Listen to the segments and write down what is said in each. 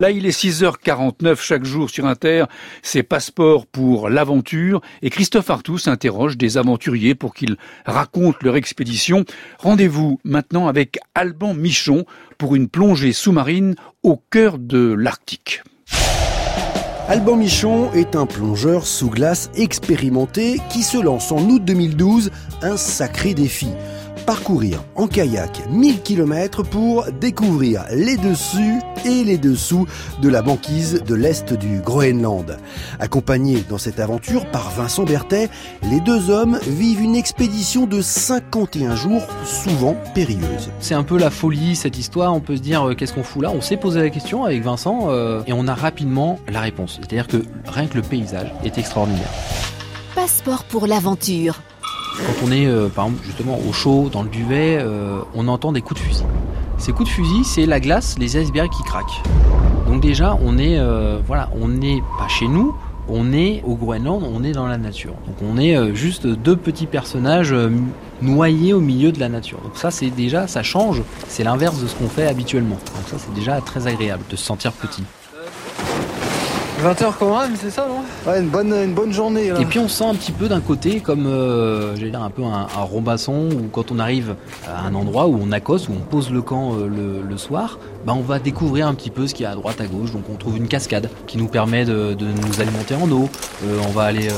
Là, il est 6h49 chaque jour sur Inter. C'est passeport pour l'aventure. Et Christophe Artus s'interroge des aventuriers pour qu'ils racontent leur expédition. Rendez-vous maintenant avec Alban Michon pour une plongée sous-marine au cœur de l'Arctique. Alban Michon est un plongeur sous glace expérimenté qui se lance en août 2012 un sacré défi parcourir en kayak 1000 km pour découvrir les dessus et les dessous de la banquise de l'Est du Groenland. Accompagnés dans cette aventure par Vincent Berthet, les deux hommes vivent une expédition de 51 jours, souvent périlleuse. C'est un peu la folie cette histoire, on peut se dire euh, qu'est-ce qu'on fout là? On s'est posé la question avec Vincent euh, et on a rapidement la réponse. C'est-à-dire que rien que le paysage est extraordinaire. Passeport pour l'aventure quand on est, euh, par exemple, justement au chaud, dans le duvet, euh, on entend des coups de fusil. Ces coups de fusil, c'est la glace, les icebergs qui craquent. Donc déjà, on est, euh, voilà, on n'est pas chez nous, on est au Groenland, on est dans la nature. Donc on est juste deux petits personnages noyés au milieu de la nature. Donc ça, c'est déjà, ça change. C'est l'inverse de ce qu'on fait habituellement. Donc ça, c'est déjà très agréable de se sentir petit. 20h quand même, c'est ça, non? Ouais, une bonne, une bonne journée. Et puis on sent un petit peu d'un côté comme, euh, j'allais dire, un peu un, un robasson, où quand on arrive à un endroit où on accoste, où on pose le camp euh, le, soir, bah on va découvrir un petit peu ce qu'il y a à droite, à gauche. Donc on trouve une cascade qui nous permet de, nous alimenter en eau. Euh, on va aller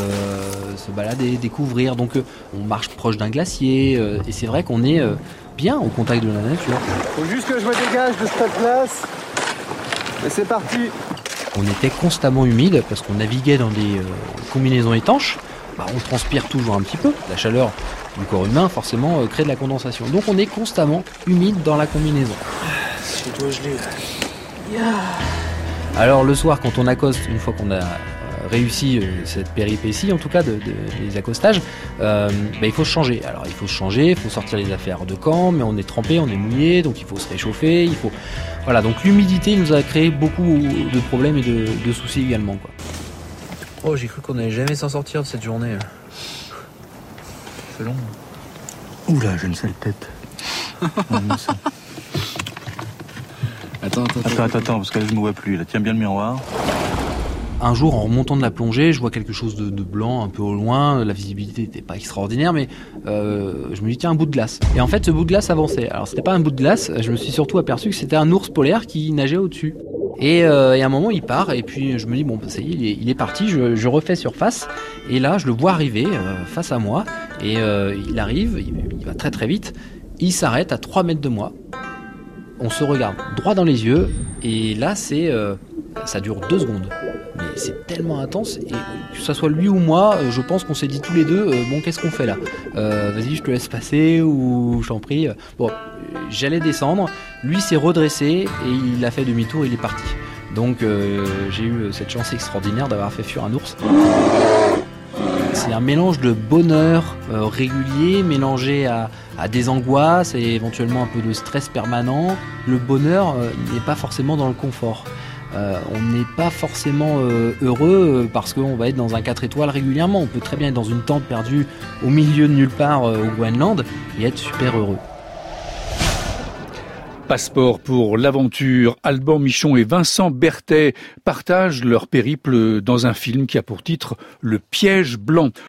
se balader, découvrir. Donc on marche proche d'un glacier. et c'est vrai qu'on est bien au contact de la nature. Faut juste que je me dégage de cette place. Et c'est parti on était constamment humide parce qu'on naviguait dans des euh, combinaisons étanches. Bah, on transpire toujours un petit peu. La chaleur du corps humain, forcément, euh, crée de la condensation. Donc on est constamment humide dans la combinaison. Alors le soir, quand on accoste, une fois qu'on a réussi cette péripétie, en tout cas de, des accostages, bah, il faut se changer. Alors il faut se changer, il faut sortir les affaires de camp, mais on est trempé, on est mouillé, donc il faut se réchauffer, il faut voilà, donc l'humidité nous a créé beaucoup de problèmes et de, soucis également. Quoi. Oh, j'ai cru qu'on allait jamais s'en sortir de cette journée. C'est long. Oula, j'ai une sale tête. attends, attends, attends, attends, attends, parce que là, je me vois plus. Là, tiens bien le miroir. Un jour, en remontant de la plongée, je vois quelque chose de, blanc un peu au loin. La visibilité n'était pas extraordinaire, mais euh, je me dis tiens un bout de glace. Et en fait, ce bout de glace avançait. Alors c'était pas un bout de glace. Je me suis surtout aperçu que c'était un ours polaire qui nageait au-dessus. Et, euh, à un moment, il part, et puis je me dis, bon, bah, ça y est, il est, parti, je, refais surface, et là, je le vois arriver euh, face à moi, et il arrive, il, va très très vite, il s'arrête à 3 mètres de moi, on se regarde droit dans les yeux, et là, c'est ça dure deux secondes. C'est tellement intense, et que ce soit lui ou moi, euh, je pense qu'on s'est dit tous les deux, euh, bon, qu'est-ce qu'on fait là? Euh, Vas-y, je te laisse passer, ou j'en prie. Bon, j'allais descendre, lui s'est redressé, et il a fait demi-tour, il est parti. Donc j'ai eu cette chance extraordinaire d'avoir fait fuir un ours. C'est un mélange de bonheur régulier mélangé à, des angoisses et éventuellement un peu de stress permanent. Le bonheur n'est pas forcément dans le confort. Euh, on n'est pas forcément euh, heureux euh, parce qu'on va être dans un 4 étoiles régulièrement. On peut très bien être dans une tente perdue au milieu de nulle part au Groenland et être super heureux. Passeport pour l'aventure, Alban Michon et Vincent Berthet partagent leur périple dans un film qui a pour titre Le piège blanc.